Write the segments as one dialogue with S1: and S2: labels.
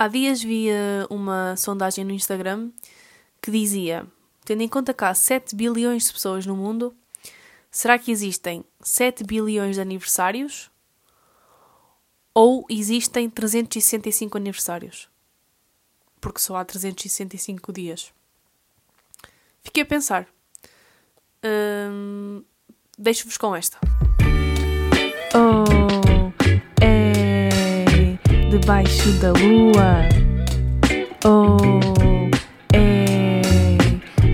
S1: Há dias vi uma sondagem no Instagram que dizia: tendo em conta que há 7 bilhões de pessoas no mundo, será que existem 7 bilhões de aniversários? Ou existem 365 aniversários? Porque só há 365 dias. Fiquei a pensar. Hum, Deixo-vos com esta.
S2: Oh, debaixo da lua. Oh, é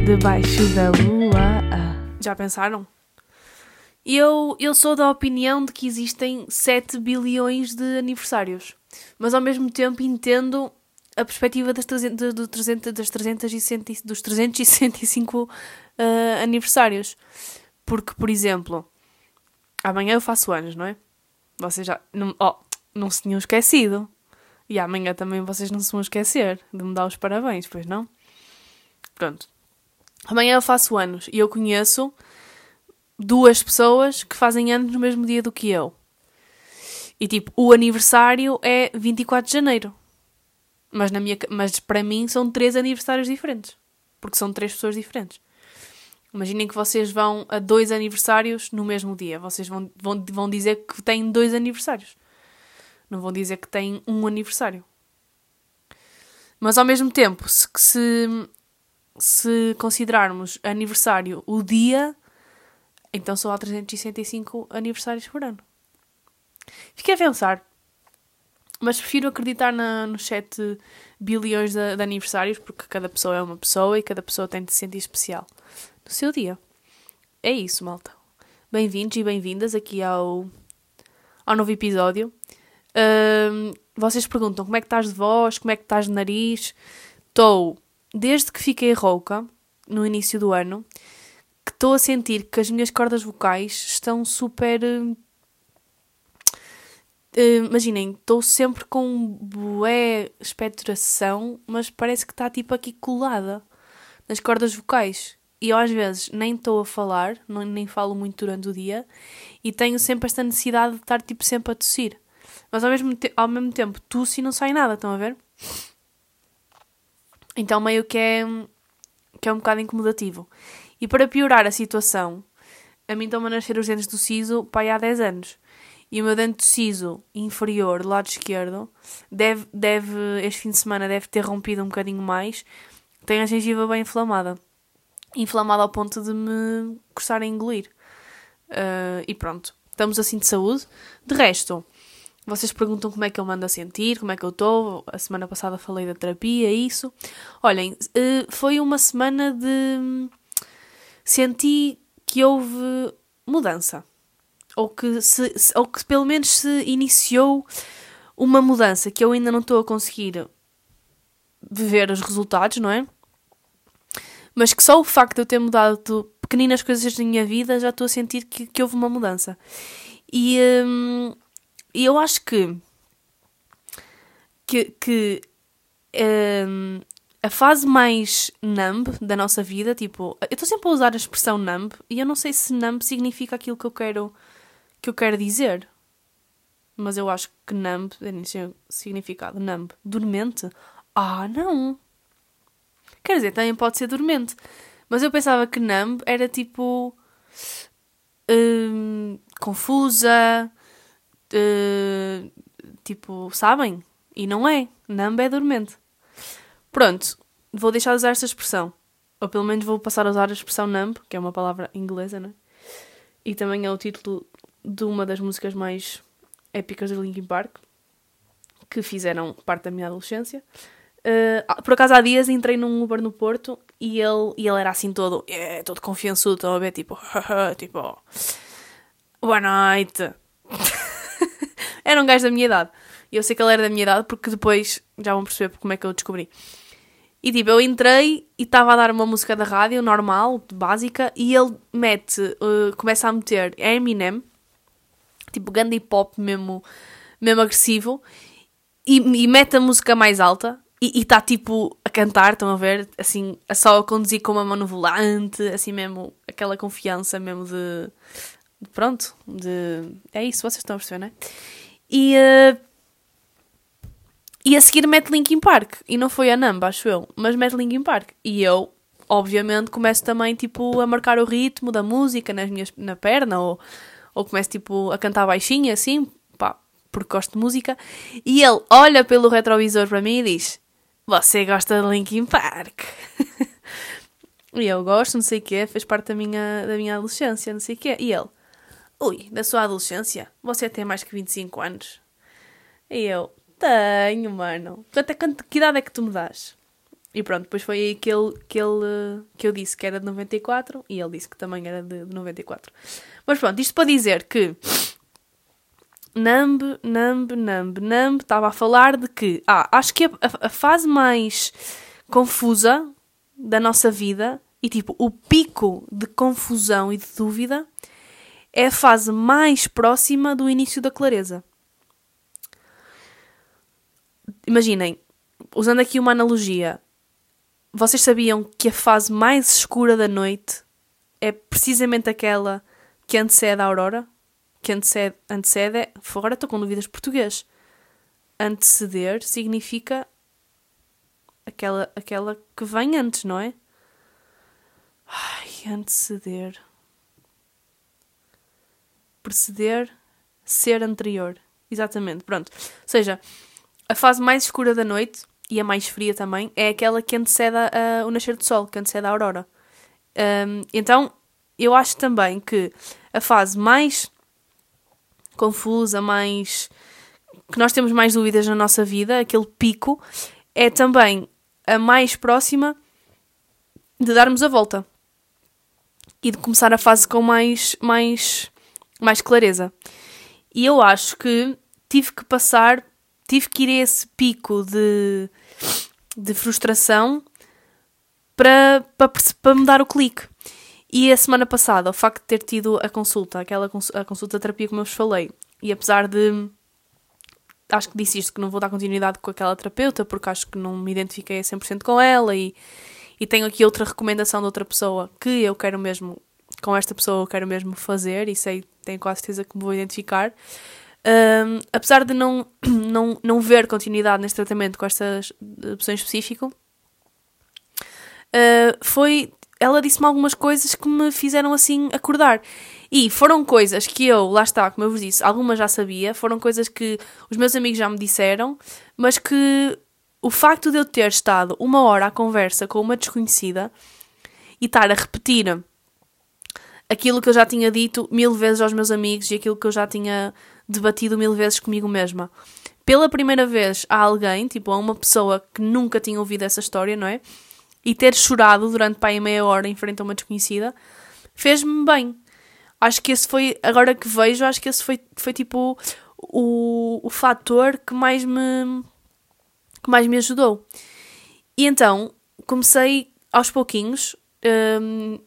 S2: debaixo da lua.
S1: Já pensaram? Eu, eu sou da opinião de que existem 7 bilhões de aniversários, mas ao mesmo tempo entendo a perspectiva das 300, do 300, das 360, dos 365 uh, aniversários. Porque, por exemplo, amanhã eu faço anos, não é? Vocês já não, oh, não se tinham esquecido. E amanhã também vocês não se vão esquecer de me dar os parabéns, pois não? Pronto. Amanhã eu faço anos e eu conheço duas pessoas que fazem anos no mesmo dia do que eu. E tipo, o aniversário é 24 de janeiro. Mas, na minha, mas para mim são três aniversários diferentes. Porque são três pessoas diferentes. Imaginem que vocês vão a dois aniversários no mesmo dia. Vocês vão, vão, vão dizer que têm dois aniversários. Não vão dizer que têm um aniversário. Mas ao mesmo tempo, se, se, se considerarmos aniversário o dia, então só há 365 aniversários por ano. Fiquei a pensar. Mas prefiro acreditar na, nos 7 bilhões de, de, aniversários, porque cada pessoa é uma pessoa e cada pessoa tem de se sentir especial no seu dia. É isso, malta. Bem-vindos e bem-vindas aqui ao, ao novo episódio. Um, vocês perguntam como é que estás de voz, como é que estás de nariz. Estou, desde que fiquei rouca, no início do ano, que estou a sentir que as minhas cordas vocais estão super. Uh, imaginem, estou sempre com bué expectoração, mas parece que está tipo aqui colada nas cordas vocais. E eu às vezes nem estou a falar, nem falo muito durante o dia, e tenho sempre esta necessidade de estar tipo sempre a tossir. Mas ao mesmo, ao mesmo tempo tosse e não sai nada, estão a ver? Então meio que é, que é um bocado incomodativo. E para piorar a situação, a mim estão a nascer os dentes do siso pai há 10 anos. E o meu dente do siso inferior, do lado esquerdo, deve, deve, este fim de semana deve ter rompido um bocadinho mais. Tem a gengiva bem inflamada. Inflamada ao ponto de me custar a engolir. Uh, e pronto, estamos assim de saúde. De resto, vocês perguntam como é que eu mando a sentir, como é que eu estou. A semana passada falei da terapia, isso. Olhem, uh, foi uma semana de. Senti que houve mudança ou que, se, ou que pelo menos se iniciou uma mudança que eu ainda não estou a conseguir ver os resultados, não é? Mas que só o facto de eu ter mudado pequeninas coisas da minha vida já estou a sentir que, que houve uma mudança. E, hum, e eu acho que, que, que hum, a fase mais numb da nossa vida, tipo, eu estou sempre a usar a expressão numb e eu não sei se numb significa aquilo que eu quero que eu quero dizer. Mas eu acho que numb tem significado. Numb. Dormente? Ah, não. Quer dizer, também pode ser dormente. Mas eu pensava que numb era tipo. Hum, confusa. Uh, tipo, sabem? E não é. Numb é dormente. Pronto, vou deixar de usar esta expressão. Ou pelo menos vou passar a usar a expressão numb, que é uma palavra inglesa, não é? E também é o título de uma das músicas mais épicas do Linkin Park, que fizeram parte da minha adolescência. Uh, por acaso há dias entrei num Uber no Porto e ele, e ele era assim todo, é, todo confiançudo, estão a ver, tipo, tipo, boa noite. Era um gajo da minha idade. E eu sei que ele era da minha idade porque depois já vão perceber como é que eu descobri. E tipo, eu entrei e estava a dar uma música da rádio normal, básica, e ele mete, uh, começa a meter Eminem, tipo Gandhi pop mesmo, mesmo agressivo, e, e mete a música mais alta e está tipo a cantar, estão a ver? Assim, a só a conduzir com uma mão no volante, assim mesmo, aquela confiança mesmo de. de pronto, de. É isso, vocês estão a perceber, não é? E. Uh, E a seguir mete Linkin Park. E não foi a Numb, acho eu, mas mete Linkin Park. E eu, obviamente, começo também, tipo, a marcar o ritmo da música nas minhas, na perna, ou, ou começo, tipo, a cantar baixinho, assim, pá, porque gosto de música. E ele olha pelo retrovisor para mim e diz: Você gosta de Linkin Park? e eu gosto, não sei o quê, fez parte da minha, da minha adolescência, não sei o quê. E ele: Ui, da sua adolescência? Você tem mais que 25 anos? E eu: Tenho, mano. Quanto, quanto, que idade é que tu me dás? E pronto, depois foi aí que, ele, que, ele, que eu disse que era de 94 e ele disse que também era de 94. Mas pronto, isto para dizer que Numb, Numb, Numb, Numb estava a falar de que, ah, acho que a, a fase mais confusa da nossa vida e tipo o pico de confusão e de dúvida é a fase mais próxima do início da clareza. Imaginem, usando aqui uma analogia, vocês sabiam que a fase mais escura da noite é precisamente aquela que antecede a aurora? Que antecede, antecede agora estou com dúvidas português. Anteceder significa aquela, aquela que vem antes, não é? Ai, anteceder. Preceder, ser anterior. Exatamente, pronto. Ou seja, a fase mais escura da noite e a mais fria também é aquela que antecede a, o nascer do sol, que antecede a aurora. Um, então, eu acho também que a fase mais confusa, mais. que nós temos mais dúvidas na nossa vida, aquele pico, é também a mais próxima de darmos a volta e de começar a fase com mais, mais, mais clareza. E eu acho que tive que passar, tive que ir a esse pico de, de frustração para, para, para me dar o clique. E a semana passada, o facto de ter tido a consulta, aquela a consulta de terapia como eu vos falei, e apesar de. Acho que disse isto, que não vou dar continuidade com aquela terapeuta, porque acho que não me identifiquei a 100% com ela, e, e tenho aqui outra recomendação de outra pessoa que eu quero mesmo, com esta pessoa eu quero mesmo fazer, e sei, tenho quase certeza que me vou identificar. Um, apesar de não, não, não ver continuidade neste tratamento com esta pessoa em específico, uh, foi ela disse-me algumas coisas que me fizeram assim acordar. E foram coisas que eu, lá está, como eu vos disse, algumas já sabia, foram coisas que os meus amigos já me disseram, mas que o facto de eu ter estado uma hora à conversa com uma desconhecida e estar a repetir aquilo que eu já tinha dito mil vezes aos meus amigos e aquilo que eu já tinha debatido mil vezes comigo mesma. Pela primeira vez a alguém, tipo a uma pessoa que nunca tinha ouvido essa história, não é? e ter chorado durante pai meia hora em frente a uma desconhecida fez-me bem. Acho que esse foi, agora que vejo, acho que esse foi, foi tipo o, o fator que mais me que mais me ajudou. E então comecei aos pouquinhos, um,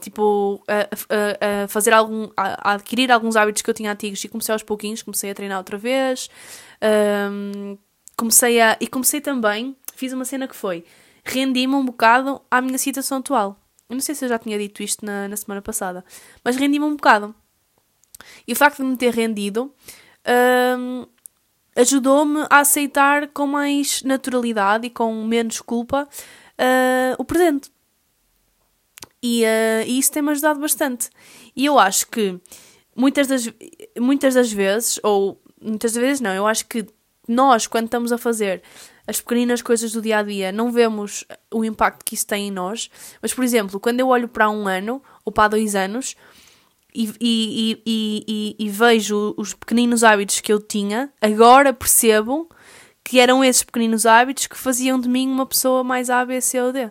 S1: tipo, a, a, a, fazer algum, a, adquirir alguns hábitos que eu tinha antigos e comecei aos pouquinhos, comecei a treinar outra vez, um, comecei a, e comecei também, fiz uma cena que foi, rendi-me um bocado à minha situação atual. Eu não sei se eu já tinha dito isto na, na semana passada, mas rendi-me um bocado. E o facto de me ter rendido hum, ajudou-me a aceitar com mais naturalidade e com menos culpa uh, o presente. E, uh, e isso tem-me ajudado bastante. E eu acho que muitas das, muitas das vezes, ou muitas das vezes não, eu acho que nós, quando estamos a fazer as pequeninas coisas do dia a dia, não vemos o impacto que isso tem em nós. Mas, por exemplo, quando eu olho para um ano ou para dois anos e, e, e, e, vejo os pequeninos hábitos que eu tinha, agora percebo que eram esses pequeninos hábitos que faziam de mim uma pessoa mais A, B, C ou D.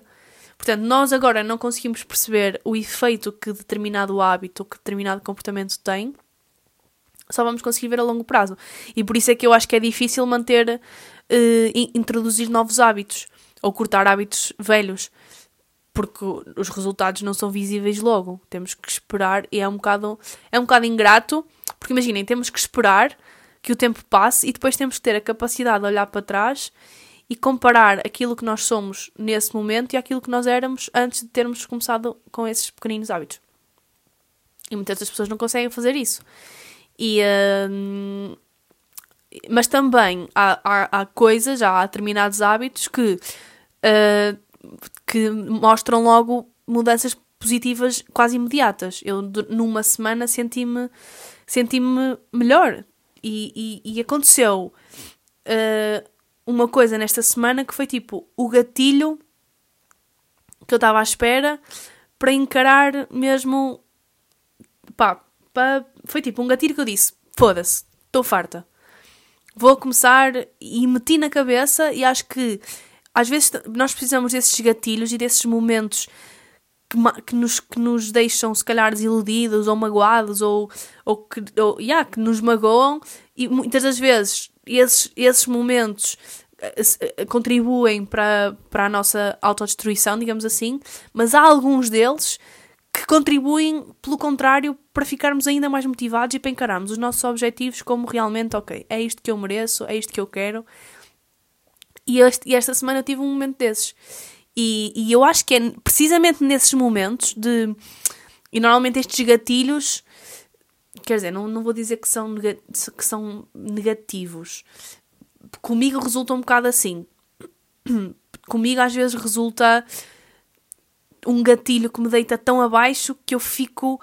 S1: Portanto, nós agora não conseguimos perceber o efeito que determinado hábito, que determinado comportamento tem, só vamos conseguir ver a longo prazo. E por isso é que eu acho que é difícil manter uh, introduzir novos hábitos ou cortar hábitos velhos, porque os resultados não são visíveis logo. Temos que esperar e é um bocado, é um bocado ingrato, porque imaginem, temos que esperar que o tempo passe e depois temos que ter a capacidade de olhar para trás e comparar aquilo que nós somos nesse momento e aquilo que nós éramos antes de termos começado com esses pequeninos hábitos. E muitas das pessoas não conseguem fazer isso. E, uh, mas também há, há, há coisas, há determinados hábitos que, uh, que mostram logo mudanças positivas quase imediatas. Eu, numa semana, senti-me senti-me melhor. E, e, e aconteceu uh, uma coisa nesta semana que foi tipo o gatilho que eu estava à espera para encarar mesmo. Pá, pá, foi tipo um gatilho que eu disse: foda-se, estou farta. Vou começar e meti na cabeça, e acho que às vezes nós precisamos desses gatilhos e desses momentos que, que, nos, que nos deixam, se calhar, desiludidos ou magoados ou, ou, que, ou yeah, que nos magoam, e muitas das vezes esses, esses momentos contribuem para, para a nossa autodestruição, digamos assim, mas há alguns deles que contribuem, pelo contrário, para ficarmos ainda mais motivados e para encararmos os nossos objetivos como realmente, ok, é isto que eu mereço, é isto que eu quero. E, este, e esta semana eu tive um momento desses. E, e eu acho que é precisamente nesses momentos de. E normalmente estes gatilhos. Quer dizer, não, não vou dizer que são, que são negativos. Comigo resulta um bocado assim. Comigo às vezes resulta um gatilho que me deita tão abaixo que eu fico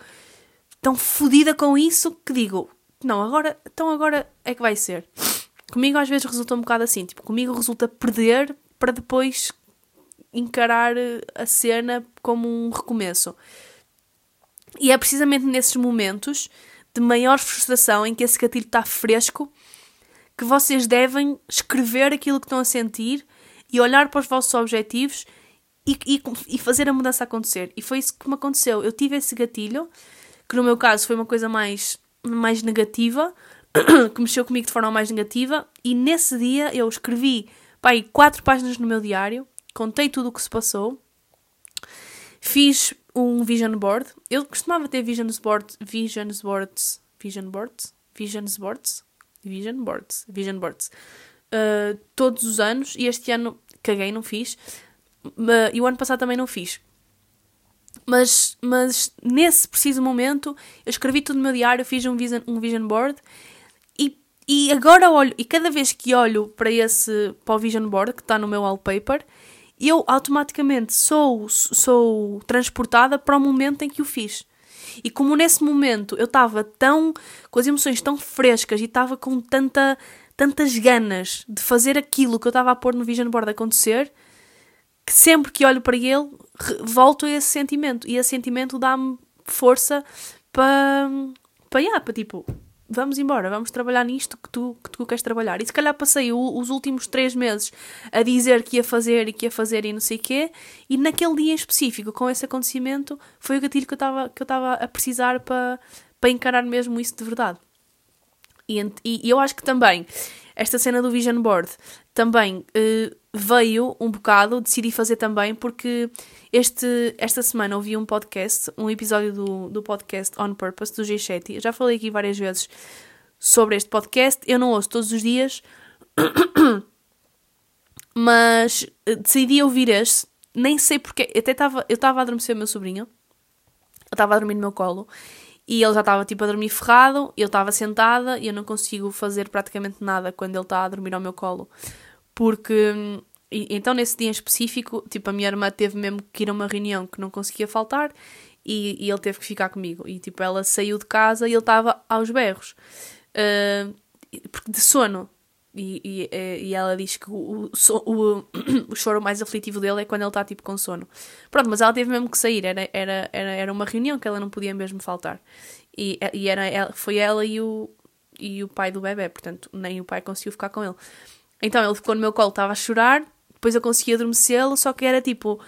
S1: tão fodida com isso que digo, não, agora, então agora é que vai ser. Comigo às vezes resulta um bocado assim, tipo, comigo resulta perder para depois encarar eh, a cena como um recomeço. E é precisamente nesses momentos de maior frustração em que esse gatilho está fresco que vocês devem escrever aquilo que estão a sentir e olhar para os vossos objetivos e, e, e, fazer a mudança acontecer. E foi isso que me aconteceu. Eu tive esse gatilho, que no meu caso foi uma coisa mais, mais negativa, que mexeu comigo de forma mais negativa, e nesse dia eu escrevi pá, quatro páginas no meu diário contei tudo o que se passou, fiz um vision board. Eu costumava ter vision boards, vision boards, vision boards, vision boards, vision boards, vision boards, uh, todos os anos e este ano caguei, não fiz. Uh, e o ano passado também não fiz. Mas, mas nesse preciso momento eu escrevi tudo no meu diário, fiz um vision, um vision board e, e agora olho, e cada vez que olho para esse para o vision board que está no meu wallpaper, eu automaticamente sou, sou transportada para o momento em que o fiz. E como nesse momento eu estava tão com as emoções tão frescas e estava com tanta, tantas ganas de fazer aquilo que eu estava a pôr no Vision Board acontecer, que sempre que olho para ele volto a esse sentimento. E esse sentimento dá-me força para, para, yeah, para tipo, vamos embora, vamos trabalhar nisto que tu, que tu queres trabalhar. E se calhar passei o, os últimos três meses a dizer que ia fazer e que ia fazer e não sei o quê, e naquele dia em específico, com esse acontecimento, foi o gatilho que eu estava que eu estava a precisar para, para encarar mesmo isso de verdade. E, e, e eu acho que também esta cena do Vision Board também uh, veio um bocado, decidi fazer também, porque este, esta semana ouvi um podcast, um episódio do, do podcast On Purpose, do G7. Já falei aqui várias vezes sobre este podcast. Eu não ouço todos os dias, mas eh, decidi ouvir este. Nem sei porque. Até estava, eu estava a adormecer o meu sobrinho. Eu estava a dormir no meu colo. E ele já estava tipo a dormir ferrado, eu estava sentada e eu não consigo fazer praticamente nada quando ele está a dormir ao meu colo. Porque e, então, nesse dia em específico, tipo, a minha irmã teve mesmo que ir a uma reunião que não conseguia faltar e, e ele teve que ficar comigo. E, tipo, ela saiu de casa e ele estava aos berros. Uh, de sono. E, e, eh, e, ela diz que o, o, o, choro mais aflitivo dele é quando ele está, tipo, com sono. Pronto, mas ela teve mesmo que sair. Era, era, era, era uma reunião que ela não podia mesmo faltar. E, e era, foi ela e o, e o pai do bebê. Portanto, nem o pai conseguiu ficar com ele. Então, ele ficou no meu colo, estava a chorar depois eu conseguia adormecê-lo, só que era tipo.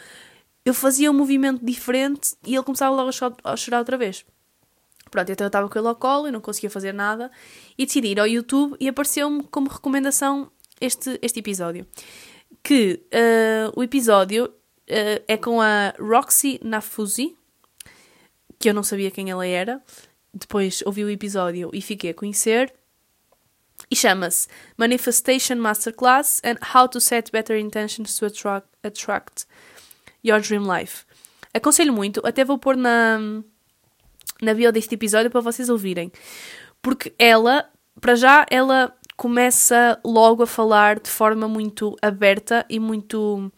S1: Eu fazia um movimento diferente e ele começava logo a chorar outra vez. Pronto, então eu estava com ele ao colo e não conseguia fazer nada. E decidi ir ao YouTube e apareceu-me como recomendação este, este episódio. Que uh, o episódio uh, é com a Roxy Nafuzi, que eu não sabia quem ela era. Depois ouvi o episódio e fiquei a conhecer e chama-se Manifestation Masterclass and How to Set Better Intentions to Attract, attract Your Dream Life. Aconselho muito, até vou pôr na, na bio deste episódio para vocês ouvirem. Porque ela, para já, ela começa logo a falar de forma muito aberta e muito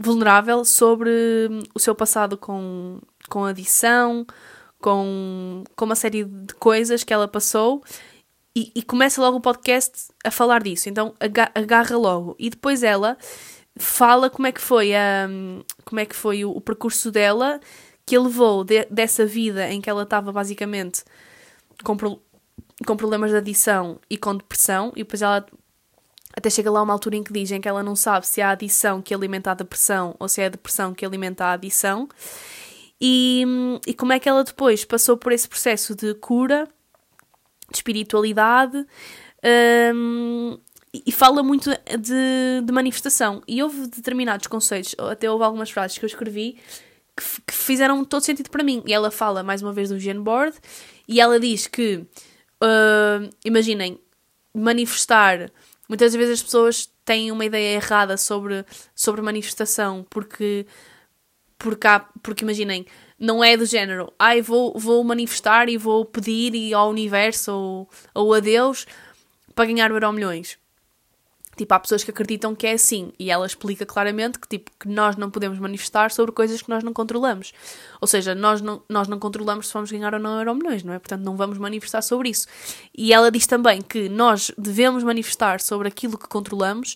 S1: vulnerável sobre o seu passado com, com adição, com, com uma série de coisas que ela passou e, e começa logo o podcast a falar disso. Então aga- agarra logo. E depois ela fala como é que foi, a, como é que foi o, o percurso dela que a levou de- dessa vida em que ela estava basicamente com, pro- com problemas de adição e com depressão, e depois ela até chega lá uma altura em que dizem que ela não sabe se é a adição que alimenta a depressão ou se é a depressão que alimenta a adição. E, e como é que ela depois passou por esse processo de cura, de espiritualidade, hum, e fala muito de, de manifestação. E houve determinados conceitos, até houve algumas frases que eu escrevi que, que fizeram todo sentido para mim. E ela fala mais uma vez do Gen Board e ela diz que, hum, imaginem, manifestar. Muitas vezes as pessoas têm uma ideia errada sobre, sobre manifestação, porque, porque, há, porque imaginem, não é do género, ai, vou, vou manifestar e vou pedir e ao universo ou, ou a Deus para ganhar Euro Milhões. Tipo, há pessoas que acreditam que é assim e ela explica claramente que, tipo, que nós não podemos manifestar sobre coisas que nós não controlamos. Ou seja, nós não, nós não controlamos se vamos ganhar ou não euro milhões, não é? Portanto, não vamos manifestar sobre isso. E ela diz também que nós devemos manifestar sobre aquilo que controlamos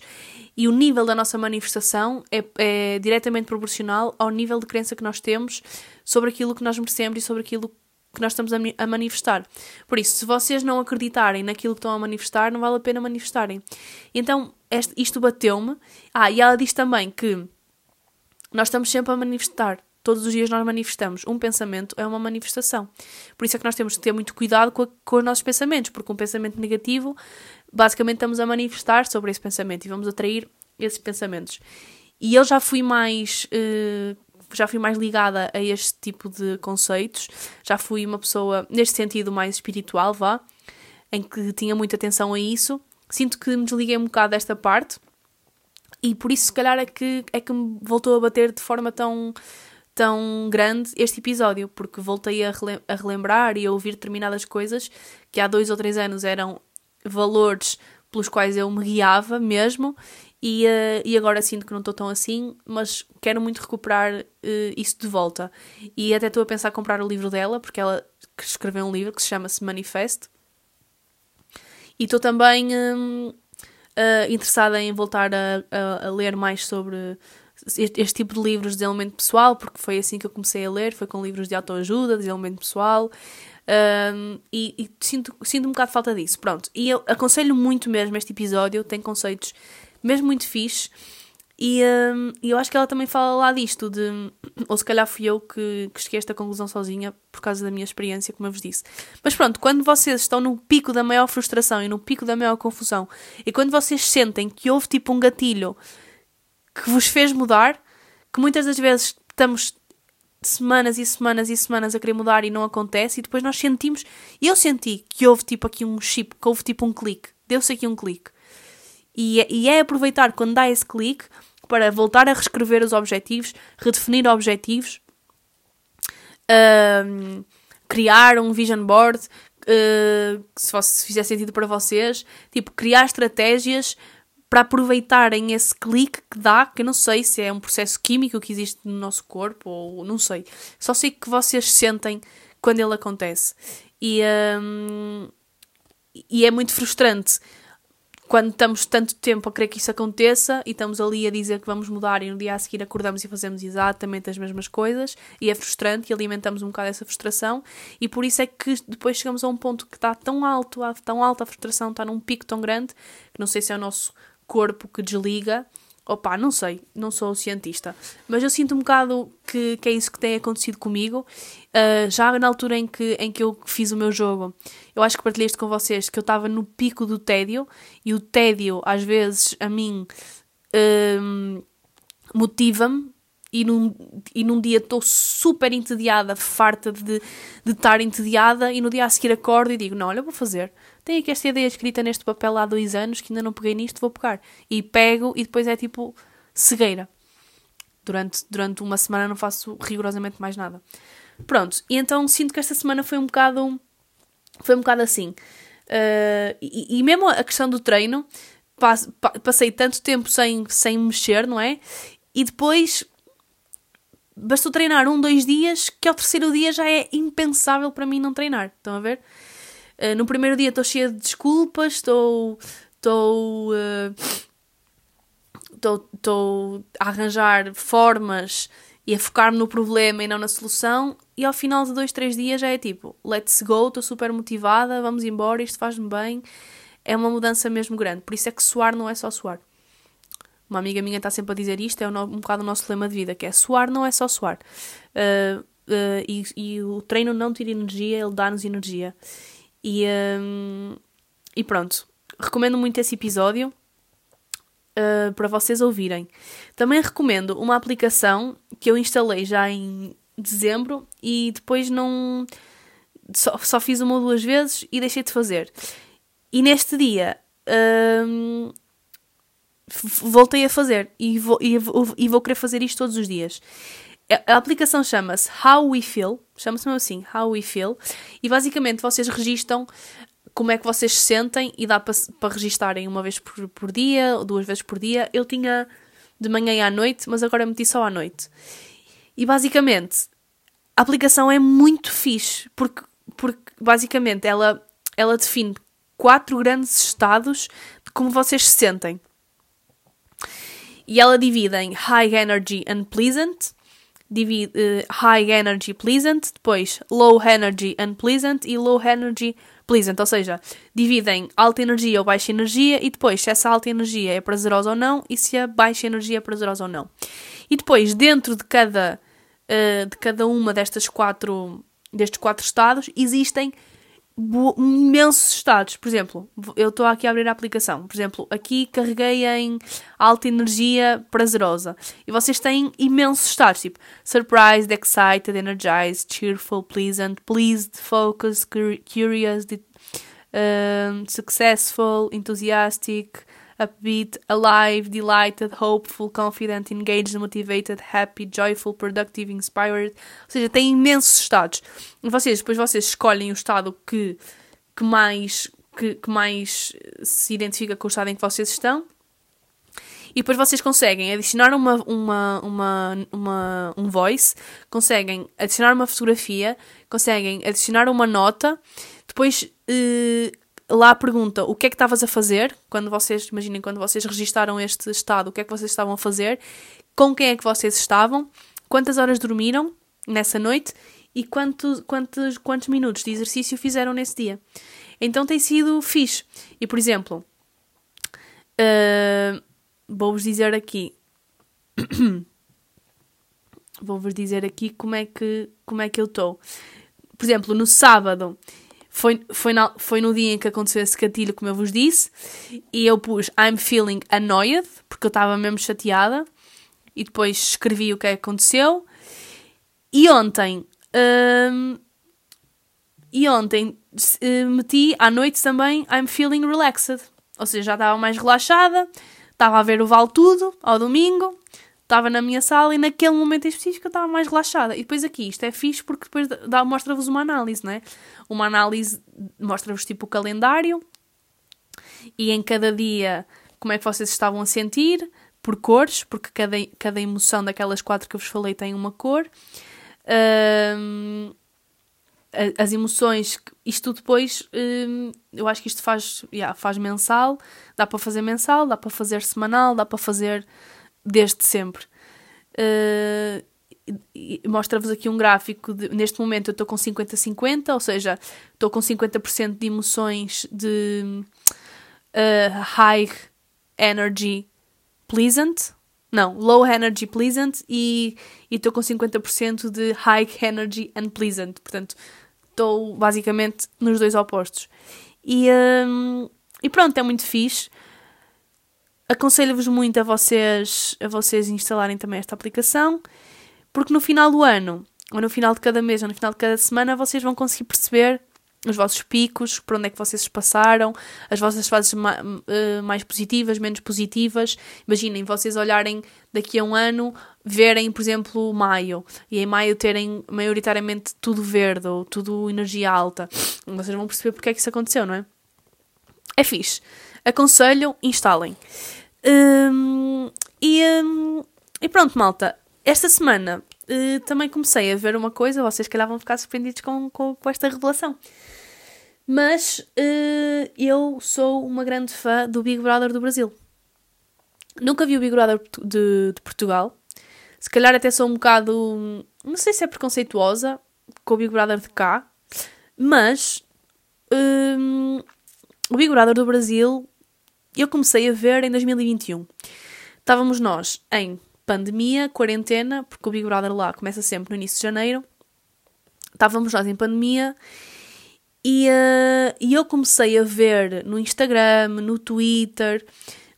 S1: e o nível da nossa manifestação é, é diretamente proporcional ao nível de crença que nós temos sobre aquilo que nós merecemos e sobre aquilo que nós estamos a, manifestar. Por isso, se vocês não acreditarem naquilo que estão a manifestar, não vale a pena manifestarem. Então, este- isto bateu-me. Ah, e ela diz também que nós estamos sempre a manifestar. Todos os dias nós manifestamos. Um pensamento é uma manifestação. Por isso é que nós temos que ter muito cuidado com, a- com os nossos pensamentos, porque um pensamento negativo, basicamente estamos a manifestar sobre esse pensamento e vamos atrair esses pensamentos. E eu já fui mais. eh, já fui mais ligada a este tipo de conceitos. Já fui uma pessoa, neste sentido, mais espiritual, vá, em que tinha muita atenção a isso. Sinto que me desliguei um bocado desta parte e por isso, se calhar, é que, é que me voltou a bater de forma tão, tão grande este episódio, porque voltei a, relem- a relembrar e a ouvir determinadas coisas que há dois ou três anos eram valores pelos quais eu me guiava mesmo, e, eh, e agora sinto que não estou tão assim, mas quero muito recuperar eh, isso de volta. E até estou a pensar comprar o livro dela, porque ela escreveu um livro que se chama-se Manifest. E estou também hum, ah, interessada em voltar a, a- a ler mais sobre este, este tipo de livros de desenvolvimento pessoal, porque foi assim que eu comecei a ler, foi com livros de autoajuda, de desenvolvimento pessoal, um, e, e sinto, sinto um bocado falta disso. Pronto, e eu aconselho muito mesmo este episódio, tem conceitos mesmo muito fixe, e hum, eu acho que ela também fala lá disto, de, ou se calhar fui eu que, que cheguei a esta conclusão sozinha por causa da minha experiência, como eu vos disse. Mas pronto, quando vocês estão no pico da maior frustração e no pico da maior confusão, e quando vocês sentem que houve tipo um gatilho que vos fez mudar, que muitas das vezes estamos semanas e semanas e semanas a querer mudar e não acontece, e depois nós sentimos, e eu senti que houve tipo aqui um chip, que houve tipo um clique, deu-se aqui um clique. E é, e é aproveitar quando dá esse clique para voltar a reescrever os objetivos, redefinir objetivos, ahm, criar um vision board, uh, se, fosse- se fizer sentido para vocês, tipo, criar estratégias para aproveitarem esse clique que dá, que eu não sei se é um processo químico que existe no nosso corpo ou não sei. Só sei que vocês sentem quando ele acontece. E, ahm, e é muito frustrante quando estamos tanto tempo a querer que isso aconteça e estamos ali a dizer que vamos mudar e no dia a seguir acordamos e fazemos exatamente as mesmas coisas e é frustrante e alimentamos um bocado essa frustração e por isso é que depois chegamos a um ponto que está tão alto, tão alta a frustração, está num pico tão grande que não sei se é o nosso corpo que desliga Opa, não sei, não sou cientista, mas eu sinto um bocado que, que é isso que tem acontecido comigo. Uh, já na altura em que, em que eu fiz o meu jogo, eu acho que partilhei isto com vocês, que eu estava no pico do tédio, e o tédio, às vezes, a mim, um, motiva-me, e num, e num dia estou super entediada, farta de, de estar entediada, e no dia a seguir acordo e digo: Não, olha, vou fazer. Tenho aqui esta ideia escrita neste papel há dois anos que ainda não peguei nisto, vou pegar. E pego, e depois é tipo cegueira. Durante, durante uma semana não faço rigorosamente mais nada. Pronto, e então sinto que esta semana foi um bocado. Foi um bocado assim. Uh, e, e mesmo a questão do treino, passe- pa- passei tanto tempo sem, sem mexer, não é? E depois bastou treinar um, dois dias, que ao terceiro dia já é impensável para mim não treinar. Estão a ver? Uh, no primeiro dia estou cheia de desculpas, estou. Estou. uh, Estou estou a arranjar formas e a focar-me no problema e não na solução. E ao final de dois, três dias já é tipo: let's go, estou super motivada, vamos embora, isto faz-me bem. É uma mudança mesmo grande. Por isso é que suar não é só suar. Uma amiga minha está sempre a dizer isto, é um, um bocado o nosso lema de vida, que é suar não é só suar. Uh, uh, e, e o treino não tira energia, ele dá-nos energia. E, um, e pronto, recomendo muito esse episódio uh, para vocês ouvirem. Também recomendo uma aplicação que eu instalei já em dezembro e depois não. Só, só fiz uma ou duas vezes e deixei de fazer. E neste dia. Voltei a fazer e vou, e, e vou querer fazer isto todos os dias. A a aplicação chama-se How We Feel, chama-se mesmo assim, How We Feel, e basicamente vocês registam como é que vocês se sentem e dá para para registarem uma vez por, por dia ou duas vezes por dia. Eu tinha de manhã e à noite, mas agora meti só à noite. E basicamente a aplicação é muito fixe, porque, porque basicamente ela, ela define quatro grandes estados de como vocês se sentem. E ela divide em high energy and pleasant, divide, eh, high energy pleasant, depois low energy unpleasant e low energy pleasant, ou seja, dividem alta energia ou baixa energia e depois se essa alta energia é prazerosa ou não e se a baixa energia é prazerosa ou não. E depois, dentro de cada, eh, de cada uma destas quatro, destes quatro estados, existem imensos estados. Por exemplo, eu estou aqui a abrir a aplicação. Por exemplo, aqui carreguei em alta energia prazerosa. E vocês têm imensos estados, tipo surprised, excited, energized, cheerful, pleasant, pleased, focused, cur- curious, um, successful, enthusiastic, upbeat, alive, delighted, hopeful, confident, engaged, motivated, happy, joyful, productive, inspired. Ou seja, tem imensos estados. E vocês, depois vocês escolhem o estado que, que mais que, que mais se identifica com o estado em que vocês estão. E depois vocês conseguem adicionar uma, uma, uma, uma, um voice, conseguem adicionar uma fotografia, conseguem adicionar uma nota. Depois eh, lá pergunta o que é que estavas a fazer quando vocês, imaginem, quando vocês registaram este estado, o que é que vocês estavam a fazer, com quem é que vocês estavam, quantas horas dormiram nessa noite e quantos, quantos, quantos minutos de exercício fizeram nesse dia. Então tem sido fixe. E por exemplo, eh, vou-vos dizer aqui. Vou-vos dizer aqui como é que, como é que eu estou. Por exemplo, no sábado foi, foi, na- foi no dia em que aconteceu esse gatilho, como eu vos disse, e eu pus I'm feeling annoyed, porque eu estava mesmo chateada, e depois escrevi o que é aconteceu. E ontem, hum, e ontem eh, meti à noite também I'm feeling relaxed, ou seja, já estava mais relaxada, estava a ver o Vale Tudo ao domingo, estava na minha sala e naquele momento em específico eu estava mais relaxada. E depois aqui, isto é fixe porque depois mostra-vos uma análise, não é? Uma análise mostra-vos tipo o calendário e em cada dia como é que vocês estavam a sentir, por cores, porque cada, cada emoção daquelas quatro que eu vos falei tem uma cor. A- as emoções, isto depois, hum, eu acho que isto faz, yeah, faz mensal, dá para fazer mensal, dá para fazer semanal, dá para fazer desde sempre. Uh, Mostra-vos aqui um gráfico, de- neste momento eu estou com 50-50, ou seja, estou com 50% de emoções de uh, high energy pleasant, não, low energy pleasant e estou com 50% de high energy unpleasant. Portanto, estou basicamente nos dois opostos. E, hum, e pronto, é muito fixe. Aconselho-vos muito a vocês, a vocês instalarem também esta aplicação, porque no final do ano, ou no final de cada mês, ou no final de cada semana, vocês vão conseguir perceber os vossos picos, por onde é que vocês se passaram, as vossas fases ma- eh, mais positivas, menos positivas. Imaginem, vocês olharem daqui a um ano, verem, por exemplo, maio, e em maio terem maioritariamente tudo verde ou tudo energia alta. Vocês vão perceber porque é que isso aconteceu, não é? é fixe. Aconselho, instalem. Hum, e, hum, e pronto, malta. Esta semana uh, também comecei a ver uma coisa, vocês calhar vão ficar surpreendidos com, com, com esta revelação. Mas uh, eu sou uma grande fã do Big Brother do Brasil. Nunca vi o Big Brother de, de Portugal. Se calhar até sou um bocado. Não sei se é preconceituosa com o Big Brother de cá, mas um, o Big Brother do Brasil eu comecei a ver em 2021. Estávamos nós em pandemia, quarentena, porque o Big Brother lá começa sempre no início de janeiro. Estávamos nós em pandemia e, uh, e eu comecei a ver no Instagram, no Twitter,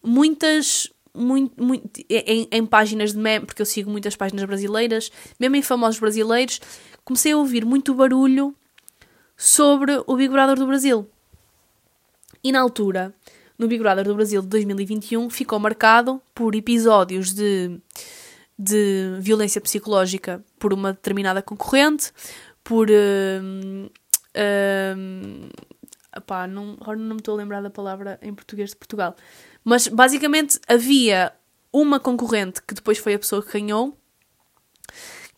S1: muitas. Muito, muito, em, em páginas de meme, porque eu sigo muitas páginas brasileiras, mesmo em famosos brasileiros, comecei a ouvir muito barulho sobre o Big Brother do Brasil. E na altura, no Big Brother do Brasil de 2021, ficou marcado por episódios de, de violência psicológica por uma determinada concorrente, por. Uh, uh, não, agora não me estou a lembrar da palavra em português de Portugal. Mas basicamente havia uma concorrente que depois foi a pessoa que ganhou,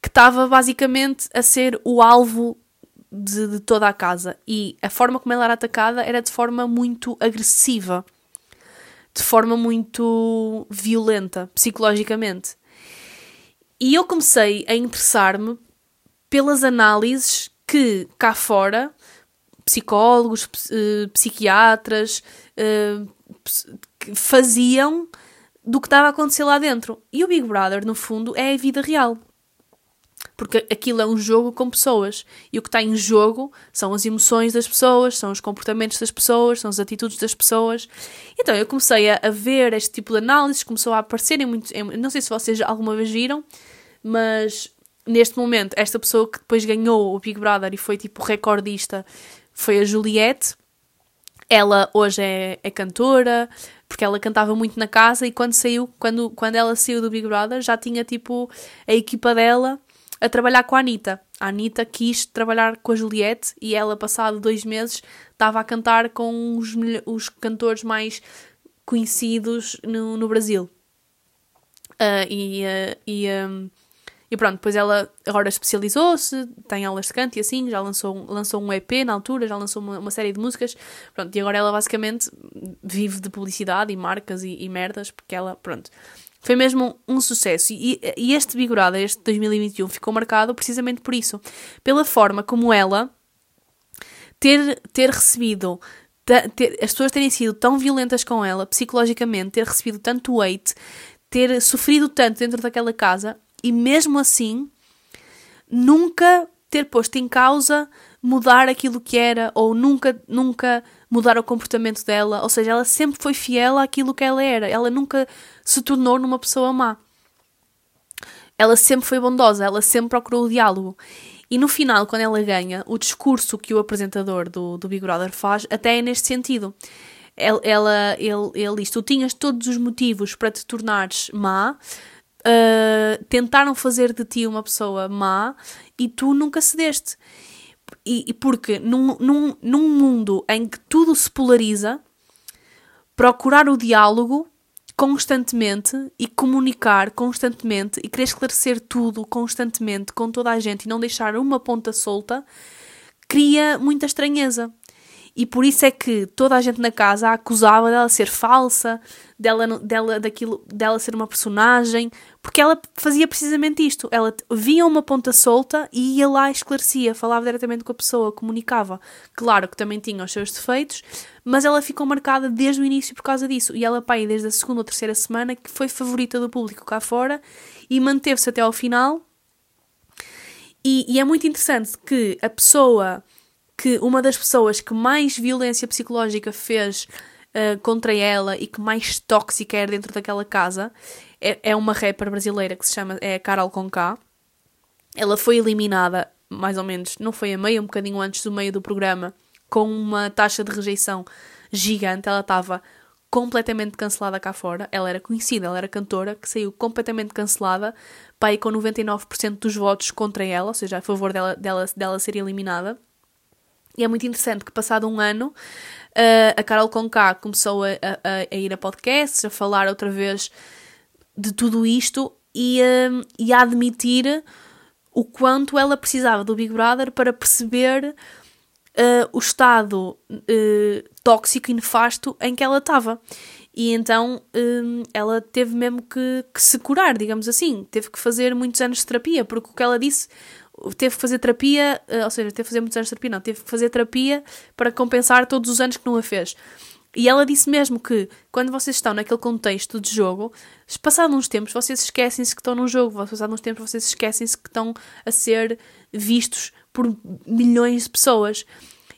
S1: que estava basicamente a ser o alvo de, de, toda a casa. E a forma como ela era atacada era de forma muito agressiva, de forma muito violenta, psicologicamente. E eu comecei a interessar-me pelas análises que cá fora psicólogos, eh, psiquiatras eh, faziam do que estava a acontecer lá dentro. E o Big Brother, no fundo, é a vida real. Porque aquilo é um jogo com pessoas. E o que está em jogo são as emoções das pessoas, são os comportamentos das pessoas, são as atitudes das pessoas. Então eu comecei a, a ver este tipo de análises, começou a aparecer em muitos. Em, não sei se vocês alguma vez viram, mas neste momento, esta pessoa que depois ganhou o Big Brother e foi tipo recordista foi a Juliette. Ela hoje é, é cantora, porque ela cantava muito na casa e quando saiu, quando, quando ela saiu do Big Brother, já tinha tipo a equipa dela a trabalhar com a Anitta. A Anitta quis trabalhar com a Juliette e ela, passado dois meses, estava a cantar com os, os cantores mais conhecidos no, no Brasil. Uh, e, uh, e um, e pronto, depois ela agora especializou-se, tem aulas de canto e assim, já lançou, lançou um EP na altura, já lançou uma, uma, série de músicas. Pronto, e agora ela basicamente vive de publicidade e marcas e, e merdas, porque ela, pronto, foi mesmo um, sucesso. E, e este Big Brother, este 2021, ficou marcado precisamente por isso. Pela forma como ela ter, ter recebido ter, as pessoas terem sido tão violentas com ela, psicologicamente, ter recebido tanto hate, ter sofrido tanto dentro daquela casa e mesmo assim nunca ter posto em causa mudar aquilo que era ou nunca nunca mudar o comportamento dela, ou seja, ela sempre foi fiel àquilo que ela era, ela nunca se tornou numa pessoa má. Ela sempre foi bondosa, ela sempre procurou o diálogo. E no final, quando ela ganha, o discurso que o apresentador do, do Big Brother faz até é neste sentido. Ela, ela, ele, ele diz: Tu tinhas todos os motivos para te tornares má, uh, tentaram fazer de ti uma pessoa má e tu nunca cedeste. E, e porque num, num, num mundo em que tudo se polariza, procurar o diálogo constantemente e comunicar constantemente e querer esclarecer tudo constantemente com toda a gente e não deixar uma ponta solta cria muita estranheza. E por isso é que toda a gente na casa a acusava dela ser falsa, dela, dela, daquilo, dela ser uma personagem, porque ela fazia precisamente isto. Ela via uma ponta solta e ia lá e esclarecia, falava diretamente com a pessoa, comunicava. Claro que também tinha os seus defeitos, mas ela ficou marcada desde o início por causa disso. E ela, pai, desde a segunda ou terceira semana, que foi favorita do público cá fora e manteve-se até ao final. E, e é muito interessante que a pessoa que uma das pessoas que mais violência psicológica fez uh, contra ela e que mais tóxica era dentro daquela casa é, é uma rapper brasileira que se chama é Carol Conká. Ela foi eliminada, mais ou menos, não foi a meio, um bocadinho antes do meio do programa, com uma taxa de rejeição gigante. Ela estava completamente cancelada cá fora. Ela era conhecida, ela era cantora, que saiu completamente cancelada, pai com 99% dos votos contra ela, ou seja, a favor dela, dela, dela ser eliminada. E é muito interessante que, passado um ano, Uh, a Carol Conká começou a, a, a, ir a podcasts, a falar outra vez de tudo isto e, um, e a admitir o quanto ela precisava do Big Brother para perceber uh, o estado uh, tóxico e nefasto em que ela estava. E então ela teve mesmo que, que, se curar, digamos assim. Teve que fazer muitos anos de terapia, porque o que ela disse, teve que fazer terapia, uh, ou seja, teve que fazer muitos anos de terapia, não, teve que fazer terapia para compensar todos os anos que não a fez. E ela disse mesmo que quando vocês estão naquele contexto de jogo, passados uns tempos vocês esquecem-se que estão num jogo, passados uns tempos vocês esquecem-se que estão a ser vistos por milhões de pessoas.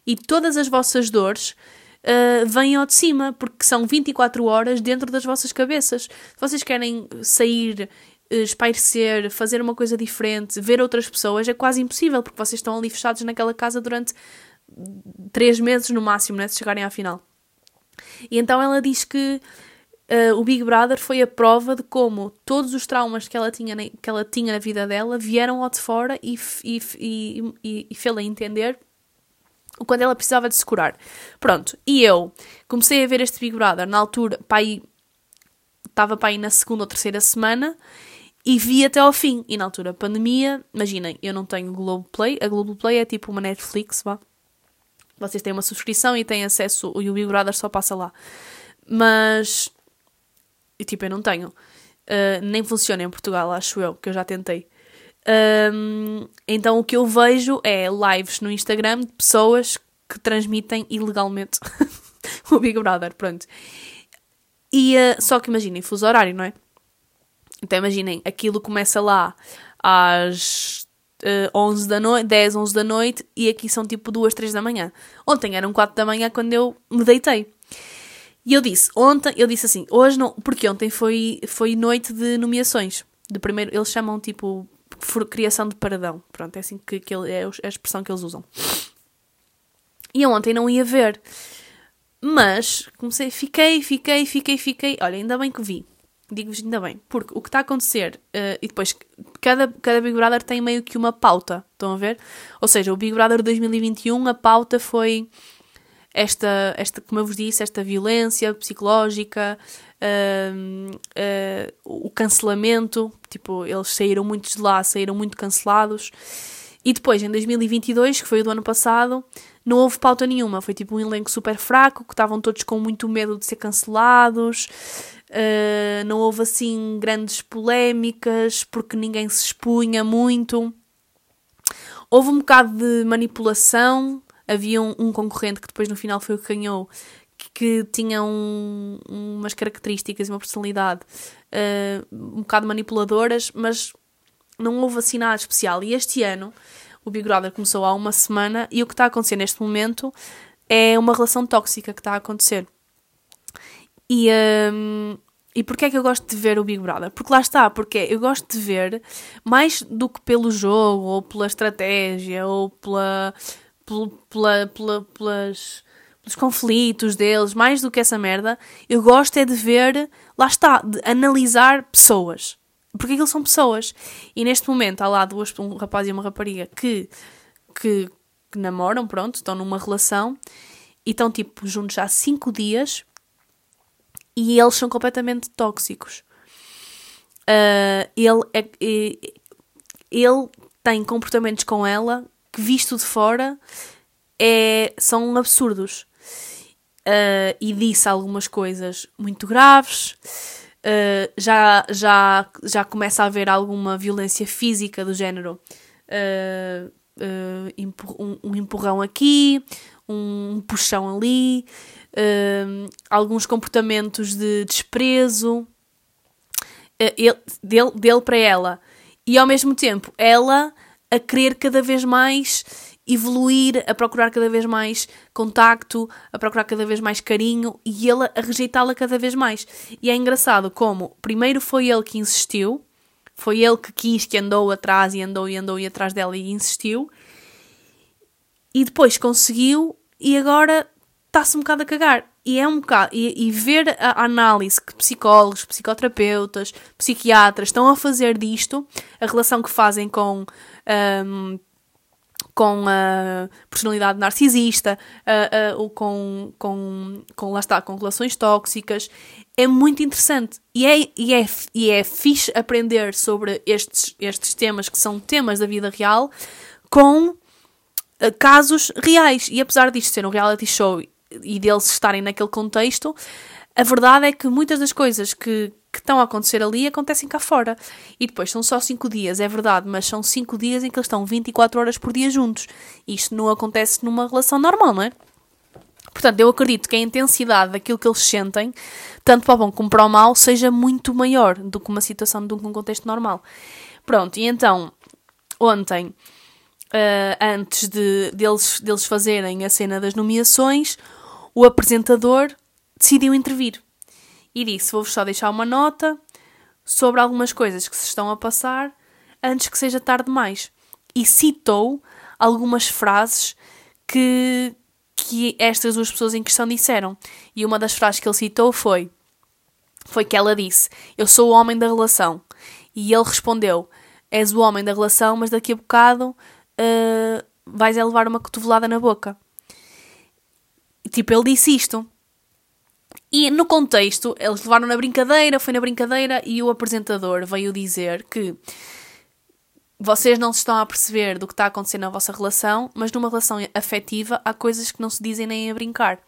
S1: E todas as vossas dores uh, vêm ao de cima, porque são 24 horas dentro das vossas cabeças. Se vocês querem sair, espairecer, fazer uma coisa diferente, ver outras pessoas, é quase impossível, porque vocês estão ali fechados naquela casa durante 3 meses no máximo, né, se chegarem à final. E então ela diz que uh, o Big Brother foi a prova de como todos os traumas que ela tinha, que ela tinha na vida dela vieram ao de fora e, e, e, e, e fê-la entender quando ela precisava de se curar. Pronto, e eu comecei a ver este Big Brother na altura, pai, estava para aí na segunda ou terceira semana e vi até ao fim. E na altura, pandemia, imaginem, eu não tenho Globoplay, a Globoplay é tipo uma Netflix, vá. Vocês têm uma subscrição e têm acesso, e o Big Brother só passa lá. Mas, e tipo, eu não tenho. Uh, nem funciona em Portugal, acho eu, que eu já tentei. Um, então o que eu vejo é lives no Instagram de pessoas que transmitem ilegalmente o Big Brother, pronto. E, uh, só que imaginem, fuso horário, não é? Então imaginem, aquilo começa lá às uh, 11 da noite, 10, 11 da noite e aqui são tipo 2, 3 da manhã. Ontem eram 4 da manhã quando eu me deitei. E eu disse, ontem, eu disse assim, hoje não, porque ontem foi, foi noite de nomeações. De primeiro, eles chamam tipo criação de paradão. Pronto, é assim que, que ele, é a expressão que eles usam. E eu ontem não ia ver. Mas comecei, fiquei, fiquei, fiquei, fiquei. Olha, ainda bem que vi. Digo-vos ainda bem. Porque o que está a acontecer, uh, e depois, cada, cada Big Brother tem meio que uma pauta. Estão a ver? Ou seja, o Big Brother 2021, a pauta foi esta, esta como eu vos disse, esta violência psicológica, uh, uh, o cancelamento, tipo, eles saíram muitos de lá, saíram muito cancelados. E depois, em 2022, que foi o do ano passado, não houve pauta nenhuma. Foi tipo um elenco super fraco, que estavam todos com muito medo de ser cancelados. Uh, não houve assim grandes polémicas, porque ninguém se expunha muito. Houve um bocado de manipulação. Havia um, um concorrente que depois no final foi o que ganhou, que tinha um, umas características e uma personalidade uh, um bocado manipuladoras, mas não houve assim nada especial. E este ano o Big Brother começou há uma semana e o que está a acontecer neste momento é uma relação tóxica que está a acontecer. E, um, e porquê é que eu gosto de ver o Big Brother? Porque lá está, porque eu gosto de ver mais do que pelo jogo, ou pela estratégia, ou pela, pela, pela, pela pelas dos conflitos deles, mais do que essa merda, eu gosto é de ver, lá está, de analisar pessoas. Porque eles são pessoas. E neste momento há lá duas, um rapaz e uma rapariga que, que, que namoram, pronto, estão numa relação e estão tipo juntos há cinco dias e eles são completamente tóxicos. Uh, ele, é, ele tem comportamentos com ela que, visto de fora, é, são absurdos uh, e disse algumas coisas muito graves. Uh, já, já, já começa a haver alguma violência física do género. Uh, um, um, empurrão aqui, um puxão ali, alguns comportamentos de desprezo ele, dele, dele para ela. E ao mesmo tempo, ela a querer cada vez mais evoluir, a procurar cada vez mais contacto, a procurar cada vez mais carinho e ele a rejeitá-la cada vez mais. E é engraçado como primeiro foi ele que insistiu, foi ele que quis, que andou atrás e andou e andou e atrás dela e insistiu, e depois conseguiu e agora está-se um bocado a cagar. E é um bocado. E, e, ver a análise que psicólogos, psicoterapeutas, psiquiatras estão a fazer disto, a relação que fazem com. Um, com a personalidade narcisista, uh, ou com, com, com, lá está, com relações tóxicas. É muito interessante e é, e é, e é fixe aprender sobre estes, estes temas que são temas da vida real com uh, casos reais. E apesar disto ser um reality show e deles estarem naquele contexto, a verdade é que muitas das coisas que, que estão a acontecer ali acontecem cá fora. E depois são só 5 dias, é verdade, mas são 5 dias em que eles estão 24 horas por dia juntos. Isto não acontece numa relação normal, não é? Portanto, eu acredito que a intensidade daquilo que eles sentem, tanto para o bom como para o mal, seja muito maior do que uma situação de um contexto normal. Pronto, e então, ontem, uh, antes de, deles, deles fazerem a cena das nomeações, o apresentador decidiu intervir e disse: Vou-vos só deixar uma nota sobre algumas coisas que se estão a passar antes que seja tarde demais. E citou algumas frases que, que estas duas pessoas em questão disseram. E uma das frases que ele citou foi: Foi que ela disse: Eu sou o homem da relação. E ele respondeu: És o homem da relação, mas daqui a bocado uh, vais a levar uma cotovelada na boca. Tipo, ele disse isto. E no contexto, eles levaram na brincadeira, foi na brincadeira e o apresentador veio dizer que vocês não se estão a perceber do que está acontecendo na vossa relação, mas numa relação afetiva há coisas que não se dizem nem a brincar.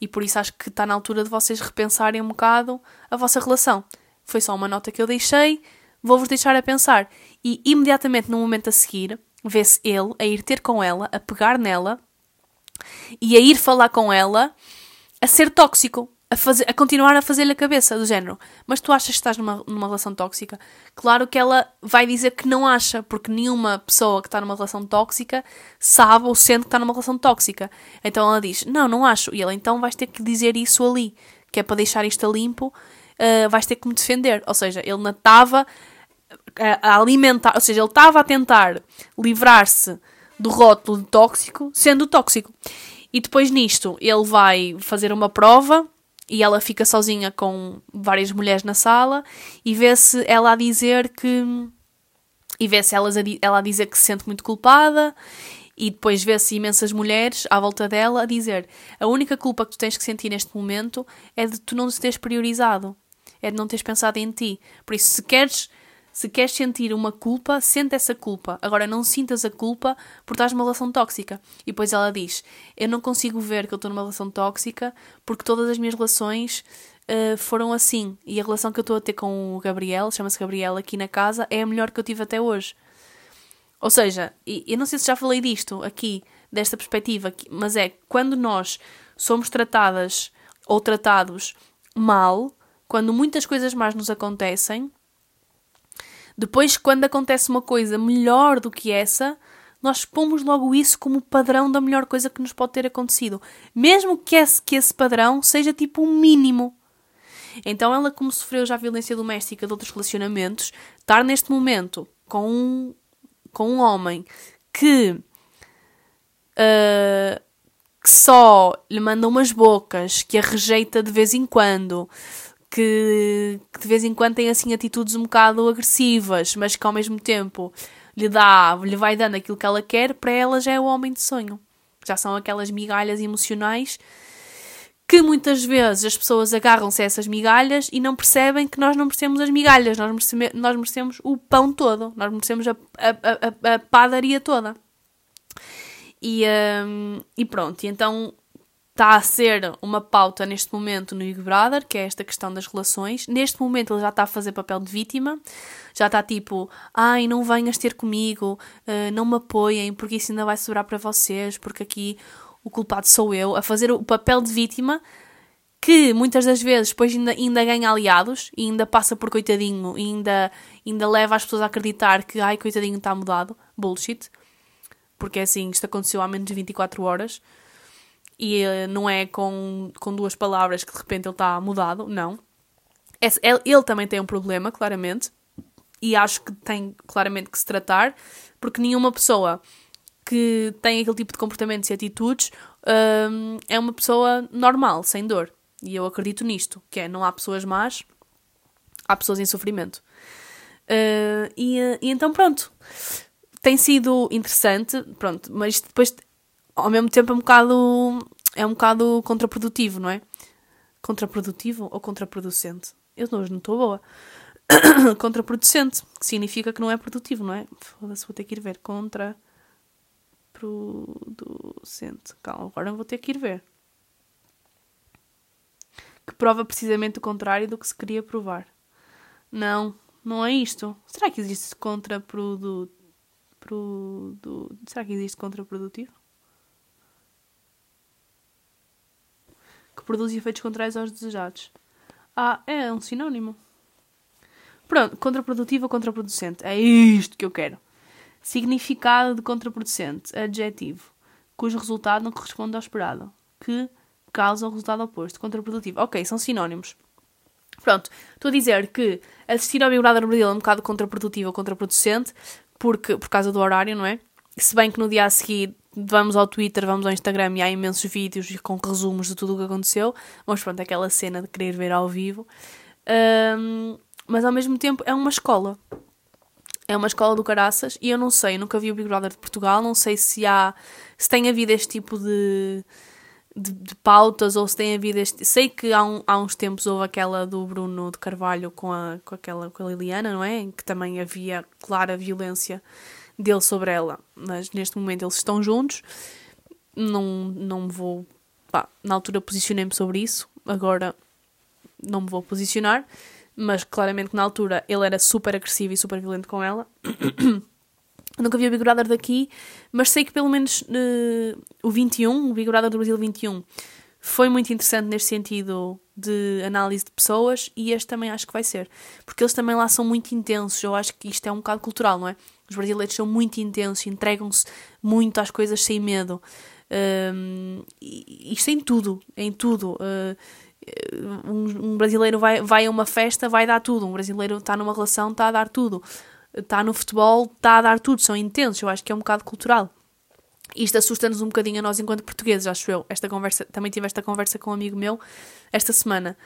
S1: E por isso acho que está na altura de vocês repensarem um bocado a vossa relação. Foi só uma nota que eu deixei, vou-vos deixar a pensar. E imediatamente no momento a seguir, vê-se ele a ir ter com ela, a pegar nela e a ir falar com ela a ser tóxico, a, fazer, a continuar a fazer-lhe a cabeça, do género. Mas tu achas que estás numa, numa relação tóxica? Claro que ela vai dizer que não acha, porque nenhuma pessoa que está numa relação tóxica sabe ou sente que está numa relação tóxica. Então ela diz: Não, não acho. E ela então vais ter que dizer isso ali, que é para deixar isto limpo, uh, vais ter que me defender. Ou seja, ele estava a alimentar, ou seja, ele estava a tentar livrar-se do rótulo de tóxico, sendo tóxico. E depois nisto, ele vai fazer uma prova e ela fica sozinha com várias mulheres na sala e vê-se ela a dizer que. E vê-se ela, ela a dizer que se sente muito culpada e depois vê-se imensas mulheres à volta dela a dizer a única culpa que tu tens que sentir neste momento é de tu não te teres priorizado, é de não teres pensado em ti. Por isso, se queres se queres sentir uma culpa, sente essa culpa. Agora, não sintas a culpa por estás numa relação tóxica. E depois ela diz: Eu não consigo ver que eu estou numa relação tóxica porque todas as minhas relações uh, foram assim. E a relação que eu estou a ter com o Gabriel, chama-se Gabriel aqui na casa, é a melhor que eu tive até hoje. Ou seja, e, eu não sei se já falei disto aqui, desta perspectiva, mas é quando nós somos tratadas ou tratados mal, quando muitas coisas más nos acontecem depois, quando acontece uma coisa melhor do que essa, nós pomos logo isso como padrão da melhor coisa que nos pode ter acontecido. Mesmo que esse, que esse padrão seja tipo um mínimo. Então, ela, como sofreu já violência doméstica de outros relacionamentos, estar neste momento com um, com um homem que, uh, que só lhe manda umas bocas, que a rejeita de vez em quando, que, que, de vez em quando tem assim atitudes um bocado agressivas, mas que ao mesmo tempo lhe dá, lhe vai dando aquilo que ela quer, para ela já é o homem de sonho. Já são aquelas migalhas emocionais que muitas vezes as pessoas agarram-se a essas migalhas e não percebem que nós não merecemos as migalhas, nós merecemos, nós merecemos o pão todo, nós merecemos a, a, a, a padaria toda. E, um, e pronto, e então está a ser uma pauta neste momento no Big Brother, que é esta questão das relações. Neste momento ele já está a fazer papel de vítima, já está tipo, ai, não venhas ter comigo, uh, não me apoiem, porque isso ainda vai sobrar para vocês, porque aqui o culpado sou eu, a fazer o papel de vítima, que muitas das vezes depois ainda, ainda ganha aliados e ainda passa por coitadinho e ainda, ainda leva as pessoas a acreditar que, ai, coitadinho está mudado. Bullshit. Porque é assim, isto aconteceu há menos de 24 horas e uh, não é com, com duas palavras que de repente ele está mudado, não. ele, também tem um problema, claramente, e acho que tem claramente que se tratar, porque nenhuma pessoa que tem aquele tipo de comportamentos e atitudes um, é uma pessoa normal, sem dor. E eu acredito nisto, que é não há pessoas más, há pessoas em sofrimento. Uh, e, e, então pronto. tem sido interessante, pronto, mas depois, ao mesmo tempo, é um bocado, é um bocado contraprodutivo, não é? Contraprodutivo ou contraproducente? Eu hoje não estou boa. contraproducente, que significa que não é produtivo, não é? Foda-se, vou ter que ir ver. Contraproducente. Calma, agora vou ter que ir ver. Que prova precisamente o contrário do que se queria provar. Não, não é isto. Será que existe contraprodu... Produ... Será que existe contraprodutivo? Que produz efeitos contrários aos desejados. Ah, é um sinónimo. Pronto, contraprodutivo ou contraproducente. É isto que eu quero. Significado de contraproducente. Adjetivo. Cujo resultado não corresponde ao esperado. Que causa o resultado oposto. Contraprodutivo. Ok, são sinónimos. Pronto, estou a dizer que assistir ao Big Brother Brasil é um bocado contraprodutivo ou contraproducente, porque, por causa do horário, não é? Se bem que no dia a seguir vamos ao Twitter, vamos ao Instagram e há imensos vídeos com resumos de tudo o que aconteceu, mas pronto, aquela cena de querer ver ao vivo. Um, mas ao mesmo tempo é uma escola. É uma escola do caraças e eu não sei, nunca vi o Big Brother de Portugal, não sei se há, se tem havido este tipo de, de, de, pautas ou se tem havido este. Sei que há, um, há uns tempos houve aquela do Bruno de Carvalho com a, com aquela com a Liliana, não é? Em que também havia clara violência dele sobre ela. Mas neste momento eles estão juntos. Não, não me vou. Pá, na altura posicionei-me sobre isso, agora não me vou posicionar. Mas claramente que na altura ele era super agressivo e super violento com ela. Nunca vi o Big Brother daqui, mas sei que pelo menos uh, o 21, o Big Brother do Brasil 21, foi muito interessante neste sentido de análise de pessoas e este também acho que vai ser. Porque eles também lá são muito intensos. Eu acho que isto é um bocado cultural, não é? Os brasileiros são muito intensos, entregam-se muito às coisas sem medo. Um, isto em tudo, em tudo. Uh, um, brasileiro vai, vai a uma festa, vai dar tudo. Um brasileiro está numa relação, está a dar tudo está no futebol, está a dar tudo, são intensos, eu acho que é um bocado cultural. Isto assusta-nos um bocadinho a nós enquanto portugueses, acho eu. Esta conversa, também tive esta conversa com um amigo meu esta semana.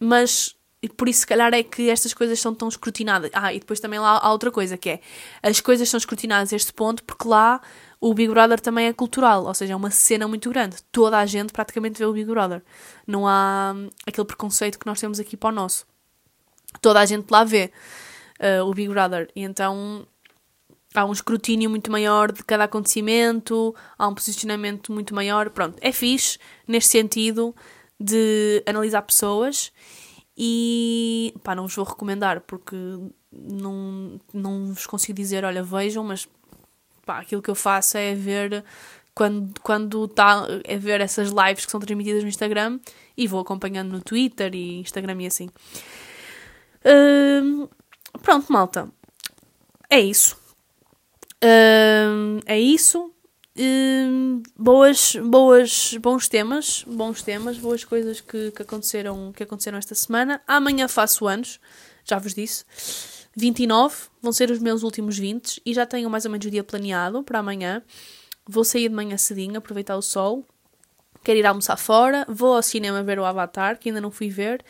S1: Mas por isso, se calhar, é que estas coisas são tão escrutinadas. Ah, e depois também lá há outra coisa que é: as coisas são escrutinadas a este ponto porque lá o Big Brother também é cultural, ou seja, é uma cena muito grande. Toda a gente praticamente vê o Big Brother. Não há hum, aquele preconceito que nós temos aqui para o nosso. Toda a gente lá vê uh, o Big Brother. E então há um escrutínio muito maior de cada acontecimento, há um posicionamento muito maior. Pronto, é fixe neste sentido de analisar pessoas e pá, não vos vou recomendar porque não, não vos consigo dizer, olha, vejam, mas pá, aquilo que eu faço é ver quando quando está a ver essas lives que são transmitidas no Instagram e vou acompanhando no Twitter e Instagram e assim. Uh, Pronto, malta. É isso. Uh, é isso. Boas, boas, bons temas, bons temas, boas coisas que, que, aconteceram, que aconteceram esta semana. Amanhã faço anos, já vos disse. 29 vão ser os meus últimos 20 e já tenho mais ou menos o dia planeado para amanhã. Vou sair de manhã cedinho, aproveitar o sol. Quero ir almoçar fora. Vou ao cinema ver o Avatar, que ainda não fui ver.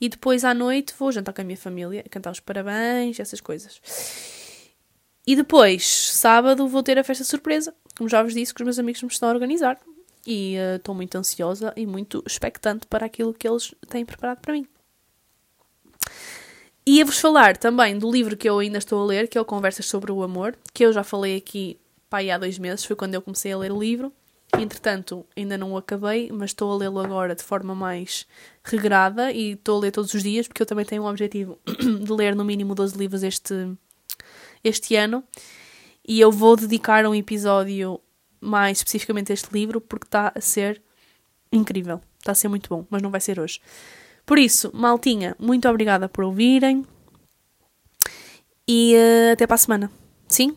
S1: E depois à noite vou jantar com a minha família, cantar os parabéns, essas coisas. E depois, sábado, vou ter a festa surpresa, como já vos disse, que os meus amigos me estão a organizar. E uh, estou muito ansiosa e muito expectante para aquilo que eles têm preparado para mim. Ia-vos falar também do livro que eu ainda estou a ler, que é o Conversas sobre o Amor, que eu já falei aqui pá, há dois meses, foi quando eu comecei a ler o livro. Entretanto, ainda não o acabei, mas estou a lê-lo agora de forma mais regrada e estou a ler todos os dias, porque eu também tenho o objetivo de ler no mínimo 12 livros este, este ano. E eu vou dedicar um episódio mais especificamente a este livro, porque está a ser incrível. Está a ser muito bom, mas não vai ser hoje. Por isso, maltinha, muito obrigada por ouvirem. E uh, até para a semana. Sim?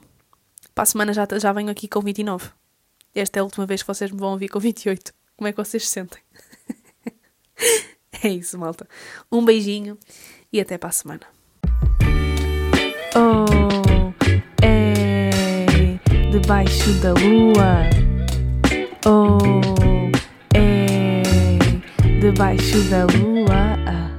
S1: Para a semana já, já venho aqui com 29. Esta é a última vez que vocês me vão ouvir com 28. Como é que vocês se sentem? é isso, malta. Um beijinho e até para a semana.
S2: Oh, é debaixo da lua. Oh, é debaixo da lua.